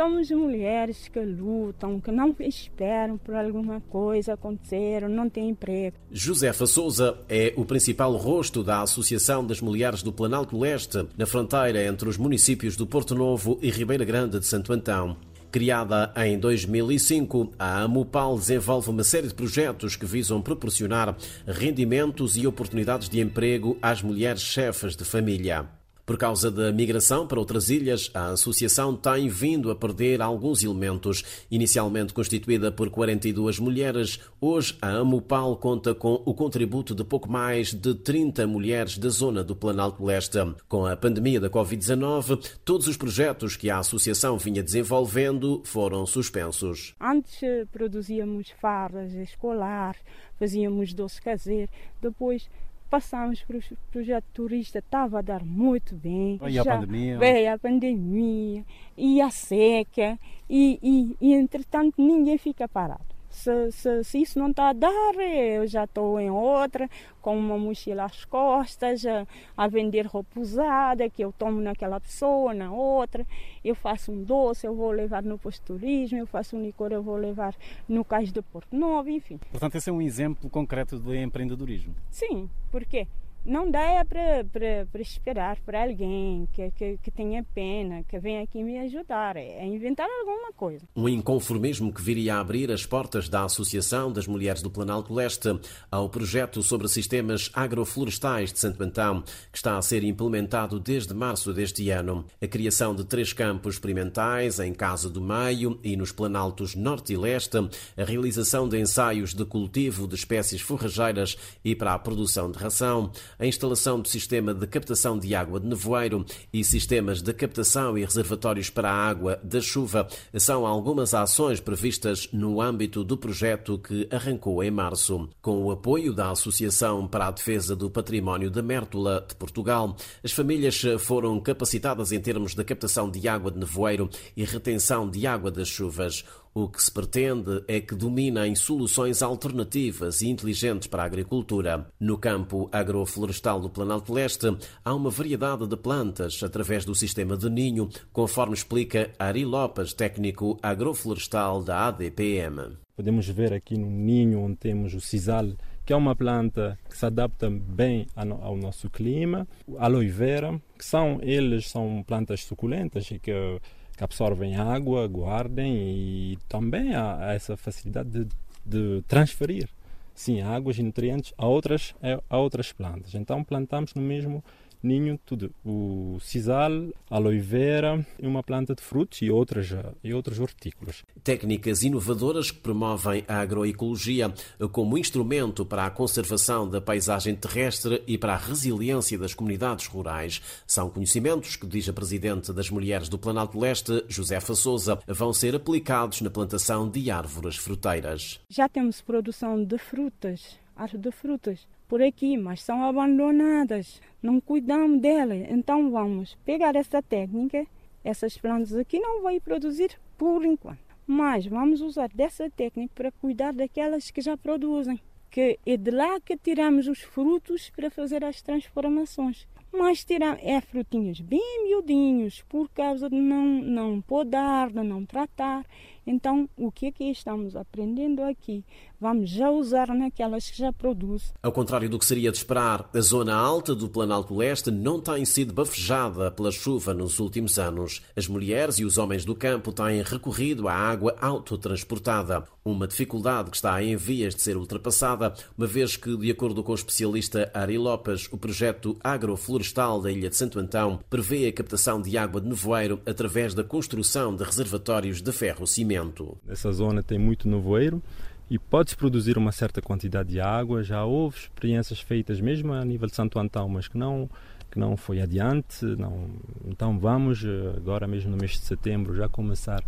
Somos mulheres que lutam, que não esperam por alguma coisa acontecer, não têm emprego. Josefa Souza é o principal rosto da Associação das Mulheres do Planalto Leste, na fronteira entre os municípios do Porto Novo e Ribeira Grande de Santo Antão. Criada em 2005, a Amupal desenvolve uma série de projetos que visam proporcionar rendimentos e oportunidades de emprego às mulheres chefes de família. Por causa da migração para outras ilhas, a associação tem vindo a perder alguns elementos. Inicialmente constituída por 42 mulheres, hoje a Amupal conta com o contributo de pouco mais de 30 mulheres da zona do Planalto Leste. Com a pandemia da Covid-19, todos os projetos que a associação vinha desenvolvendo foram suspensos. Antes eh, produzíamos fardas escolares, fazíamos doce caseiro, depois passamos para o projeto turista, estava a dar muito bem. Veio Já, a pandemia. Veio a pandemia e a seca, e, e, e entretanto ninguém fica parado. Se, se, se, isso não está a dar, eu já estou em outra, com uma mochila às costas, a, a, vender roupa usada, que eu tomo naquela pessoa, na outra. Eu faço um doce, eu vou levar no posto turismo, eu faço um licor, eu vou levar no cais de Porto Novo, enfim. Portanto, esse é um exemplo concreto de empreendedorismo. Sim, porque não dá é para esperar para alguém que, que, que, tenha pena, que venha aqui me ajudar. É inventar alguma coisa. Um inconformismo que viria a abrir as portas da Associação das Mulheres do Planalto Leste ao projeto sobre sistemas agroflorestais de Santo Antão, que está a ser implementado desde março deste ano. A criação de três campos experimentais em Casa do Meio e nos Planaltos Norte e Leste, a realização de ensaios de cultivo de espécies forrageiras e para a produção de ração, a instalação do sistema de captação de água de nevoeiro e sistemas de captação e reservatórios para a água da chuva são algumas ações previstas no âmbito do projeto que arrancou em março. Com o apoio da Associação para a Defesa do Património da Mértola de Portugal, as famílias foram capacitadas em termos de captação de água de nevoeiro e retenção de água das chuvas. O que se pretende é que dominem soluções alternativas e inteligentes para a agricultura. No campo agroflorestal do Planalto Leste, há uma variedade de plantas através do sistema de ninho, conforme explica Ari Lopes, técnico agroflorestal da ADPM. Podemos ver aqui no ninho onde temos o sisal, que é uma planta que se adapta bem ao nosso clima, aloe vera, que são eles são plantas suculentas e que absorvem água, guardem e também há, essa facilidade de, de transferir sim águas e nutrientes a outras a outras plantas. Então plantamos no mesmo ninho tudo. O sisal, aloe vera e uma planta de frutos e outras, e outras hortícolas. Técnicas inovadoras que promovem a agroecologia como instrumento para a conservação da paisagem terrestre e para a resiliência das comunidades rurais. São conhecimentos que, diz a Presidente das Mulheres do Planalto Leste, Josefa Souza, vão ser aplicados na plantação de árvores fruteiras. Já temos produção de frutas, árvores de frutas por aqui, mas são abandonadas. Não cuidamos delas. Então vamos pegar essa técnica. Essas plantas aqui não vão produzir por enquanto. Mas vamos usar dessa técnica para cuidar daquelas que já produzem. Que é de lá que tiramos os frutos para fazer as transformações. Mas tiram, é frutinhos bem miudinhos, por causa de não, não podar, de não tratar. Então, o que é que estamos aprendendo aqui? Vamos já usar naquelas que já produzem. Ao contrário do que seria de esperar, a zona alta do Planalto Leste não tem sido bafejada pela chuva nos últimos anos. As mulheres e os homens do campo têm recorrido à água autotransportada, uma dificuldade que está em vias de ser ultrapassada, uma vez que, de acordo com o especialista Ari Lopes, o projeto agroflorestal da Ilha de Santo Antão prevê a captação de água de nevoeiro através da construção de reservatórios de ferro-cimento. Essa zona tem muito nevoeiro e pode-se produzir uma certa quantidade de água. Já houve experiências feitas mesmo a nível de Santo Antão, mas que não que não foi adiante. Não. Então vamos eh, agora mesmo no mês de setembro já começar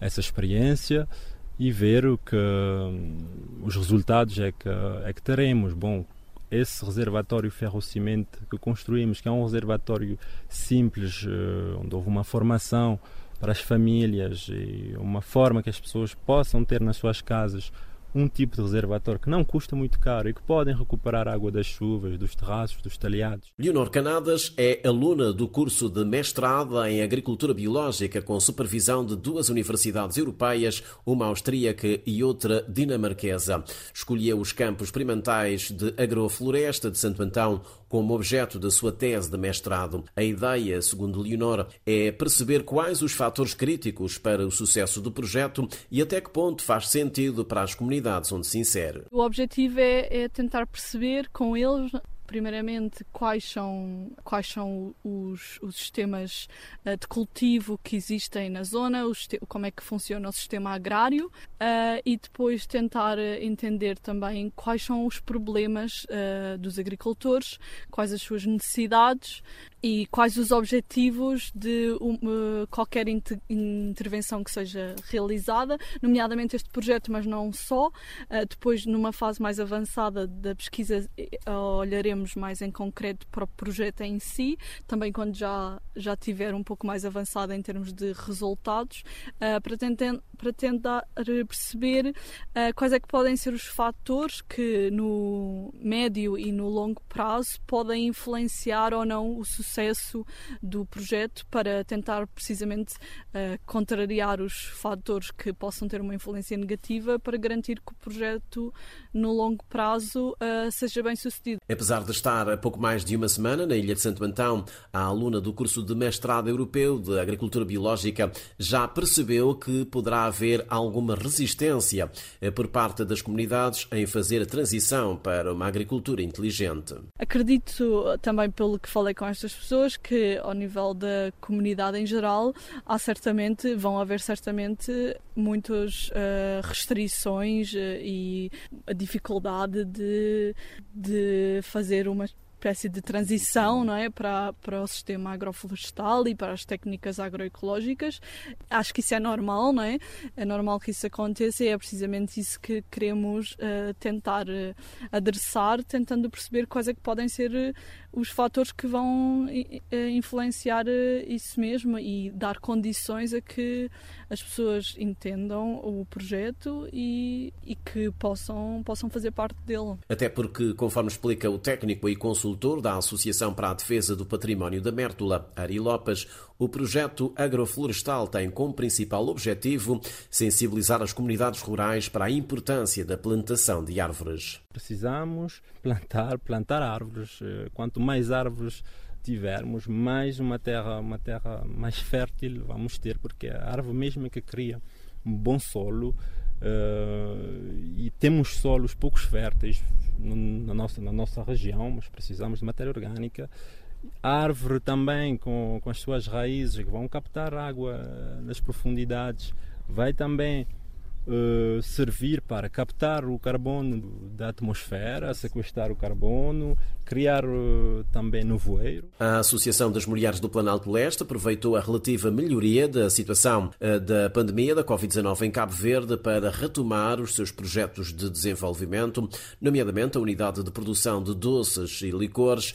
essa experiência e ver o que hum, os resultados é que é que teremos. Bom, esse reservatório ferro-cimento que construímos, que é um reservatório simples, eh, onde houve uma formação para as famílias e uma forma que as pessoas possam ter nas suas casas um tipo de reservatório que não custa muito caro e que podem recuperar água das chuvas, dos terraços, dos talhados. Leonor Canadas é aluna do curso de mestrado em Agricultura Biológica com supervisão de duas universidades europeias, uma austríaca e outra dinamarquesa. Escolheu os campos experimentais de agrofloresta de Santo Antão como objeto da sua tese de mestrado. A ideia, segundo Leonor, é perceber quais os fatores críticos para o sucesso do projeto e até que ponto faz sentido para as comunidades onde se insere. O objetivo é, é tentar perceber com eles primeiramente quais são, quais são os, os sistemas uh, de cultivo que existem na zona, como é que funciona o sistema agrário uh, e depois tentar entender também quais são os problemas uh, dos agricultores, quais as suas necessidades e quais os objetivos de uma, qualquer inter, intervenção que seja realizada, nomeadamente este projeto, mas não só. Depois, numa fase mais avançada da pesquisa, uh, olharemos mais em concreto para o projeto em si, também quando já, já tiver um pouco mais avançado em termos de resultados, uh, para, tentar, para tentar perceber quais é que podem ser os fatores que no médio e no longo prazo podem influenciar ou não o sucesso do projeto para tentar precisamente uh, contrariar os fatores que possam ter uma influência negativa para garantir que o projeto no longo prazo uh, seja bem sucedido. Apesar de estar há pouco mais de uma semana na Ilha de Santo Antão, a aluna do curso de mestrado europeu de Agricultura Biológica já percebeu que poderá haver alguma resistência eh, por parte das comunidades em fazer a transição para uma agricultura inteligente. Acredito também pelo que falei com estas pessoas que ao nível da comunidade em geral há certamente vão haver certamente muitas uh, restrições e a dificuldade de, de fazer uma espécie de transição não é, para, para o sistema agroflorestal e para as técnicas agroecológicas. Acho que isso é normal, não é? É normal que isso aconteça e é precisamente isso que queremos uh, tentar uh, adressar, tentando perceber quais é que podem ser os fatores que vão influenciar isso mesmo e dar condições a que as pessoas entendam o projeto e, e que possam, possam fazer parte dele. Até porque, conforme explica o técnico e consultor da Associação para a Defesa do Património da Mértola, Ari Lopes, o projeto agroflorestal tem como principal objetivo sensibilizar as comunidades rurais para a importância da plantação de árvores. Precisamos plantar, plantar árvores. Eh, quanto mais árvores tivermos mais uma terra, uma terra mais fértil vamos ter, porque a árvore mesmo é que cria um bom solo uh, e temos solos poucos férteis na nossa, na nossa região, mas precisamos de matéria orgânica. Árvore também, com, com as suas raízes, que vão captar água nas profundidades, vai também uh, servir para captar o carbono da atmosfera, sequestrar o carbono, criar uh, também nevoeiro. A Associação das Mulheres do Planalto Leste aproveitou a relativa melhoria da situação uh, da pandemia da Covid-19 em Cabo Verde para retomar os seus projetos de desenvolvimento, nomeadamente a unidade de produção de doces e licores.